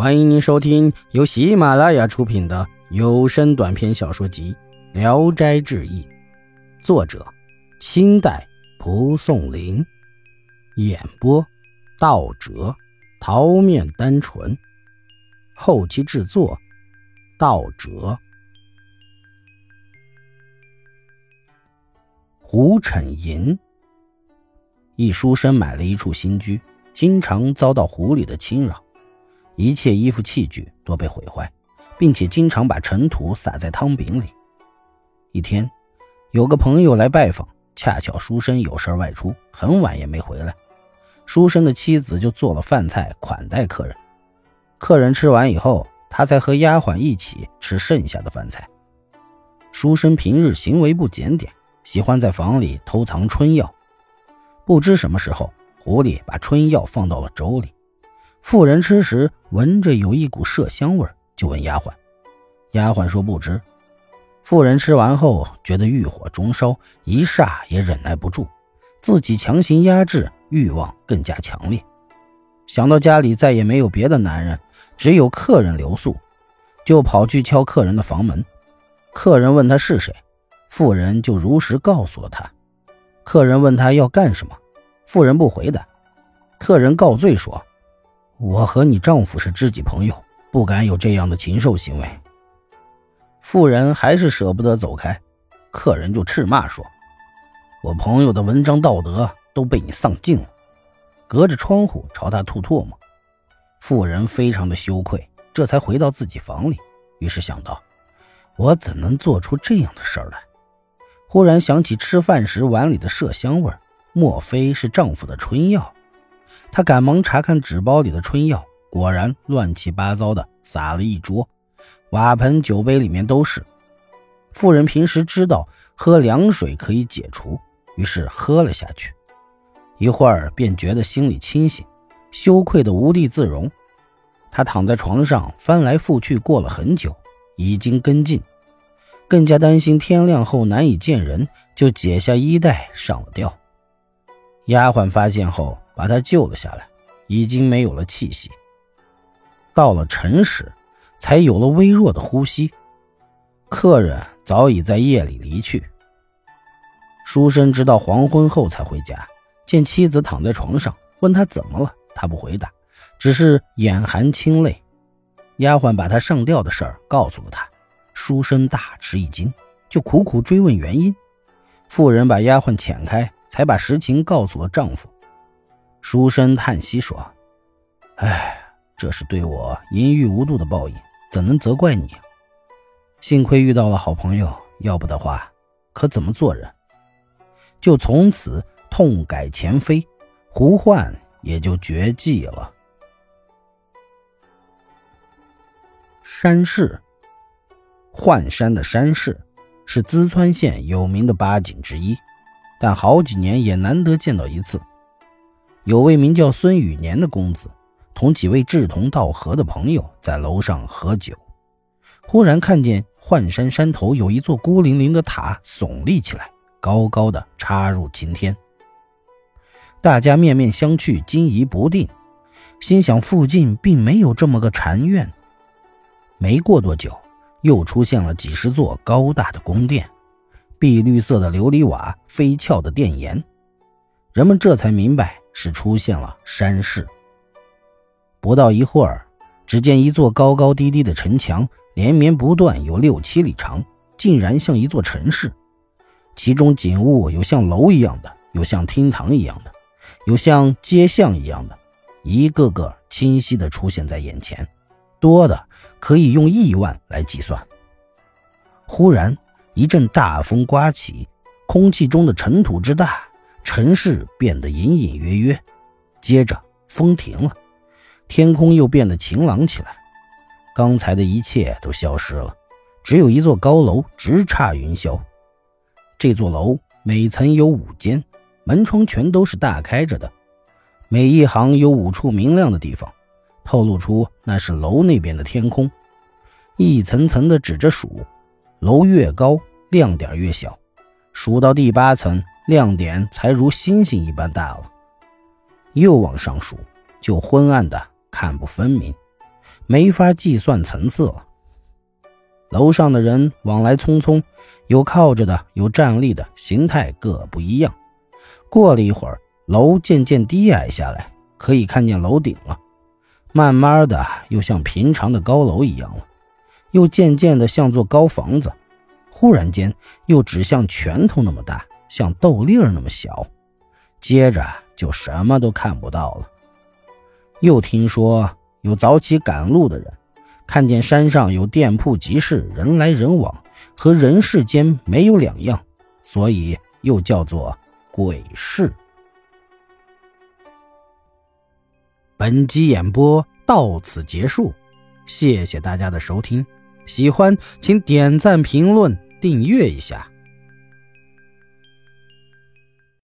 欢迎您收听由喜马拉雅出品的有声短篇小说集《聊斋志异》，作者：清代蒲松龄，演播：道哲、桃面单纯，后期制作：道哲。胡逞银，一书生买了一处新居，经常遭到狐狸的侵扰。一切衣服器具都被毁坏，并且经常把尘土撒在汤饼里。一天，有个朋友来拜访，恰巧书生有事外出，很晚也没回来。书生的妻子就做了饭菜款待客人。客人吃完以后，他才和丫鬟一起吃剩下的饭菜。书生平日行为不检点，喜欢在房里偷藏春药。不知什么时候，狐狸把春药放到了粥里。妇人吃时闻着有一股麝香味儿，就问丫鬟。丫鬟说不知。妇人吃完后觉得欲火中烧，一霎也忍耐不住，自己强行压制，欲望更加强烈。想到家里再也没有别的男人，只有客人留宿，就跑去敲客人的房门。客人问他是谁，妇人就如实告诉了他。客人问他要干什么，妇人不回答。客人告罪说。我和你丈夫是知己朋友，不敢有这样的禽兽行为。妇人还是舍不得走开，客人就斥骂说：“我朋友的文章道德都被你丧尽了。”隔着窗户朝他吐唾沫。妇人非常的羞愧，这才回到自己房里。于是想到：我怎能做出这样的事儿来？忽然想起吃饭时碗里的麝香味，莫非是丈夫的春药？他赶忙查看纸包里的春药，果然乱七八糟的撒了一桌，瓦盆、酒杯里面都是。妇人平时知道喝凉水可以解除，于是喝了下去，一会儿便觉得心里清醒，羞愧的无地自容。他躺在床上翻来覆去，过了很久，已经跟进，更加担心天亮后难以见人，就解下衣带上了吊。丫鬟发现后。把他救了下来，已经没有了气息。到了晨时，才有了微弱的呼吸。客人早已在夜里离去。书生直到黄昏后才回家，见妻子躺在床上，问他怎么了，他不回答，只是眼含清泪。丫鬟把他上吊的事儿告诉了他，书生大吃一惊，就苦苦追问原因。妇人把丫鬟遣开，才把实情告诉了丈夫。书生叹息说：“哎，这是对我淫欲无度的报应，怎能责怪你？幸亏遇到了好朋友，要不的话，可怎么做人？就从此痛改前非，胡焕也就绝迹了。”山市，浣山的山市是淄川县有名的八景之一，但好几年也难得见到一次。有位名叫孙雨年的公子，同几位志同道合的朋友在楼上喝酒，忽然看见幻山山头有一座孤零零的塔耸立起来，高高的插入晴天。大家面面相觑，惊疑不定，心想附近并没有这么个禅院。没过多久，又出现了几十座高大的宫殿，碧绿色的琉璃瓦，飞翘的殿檐，人们这才明白。是出现了山势。不到一会儿，只见一座高高低低的城墙，连绵不断，有六七里长，竟然像一座城市。其中景物有像楼一样的，有像厅堂一样的，有像街巷一样的，一个个清晰地出现在眼前，多的可以用亿万来计算。忽然一阵大风刮起，空气中的尘土之大。城市变得隐隐约约，接着风停了，天空又变得晴朗起来。刚才的一切都消失了，只有一座高楼直插云霄。这座楼每层有五间，门窗全都是大开着的，每一行有五处明亮的地方，透露出那是楼那边的天空。一层层的指着数，楼越高，亮点越小，数到第八层。亮点才如星星一般大了，又往上数，就昏暗的看不分明。没法计算层次了。楼上的人往来匆匆，有靠着的，有站立的，形态各不一样。过了一会儿，楼渐渐低矮下来，可以看见楼顶了。慢慢的，又像平常的高楼一样了，又渐渐的像座高房子。忽然间，又只像拳头那么大，像豆粒儿那么小。接着就什么都看不到了。又听说有早起赶路的人。看见山上有店铺集市，人来人往，和人世间没有两样，所以又叫做鬼市。本集演播到此结束，谢谢大家的收听，喜欢请点赞、评论、订阅一下。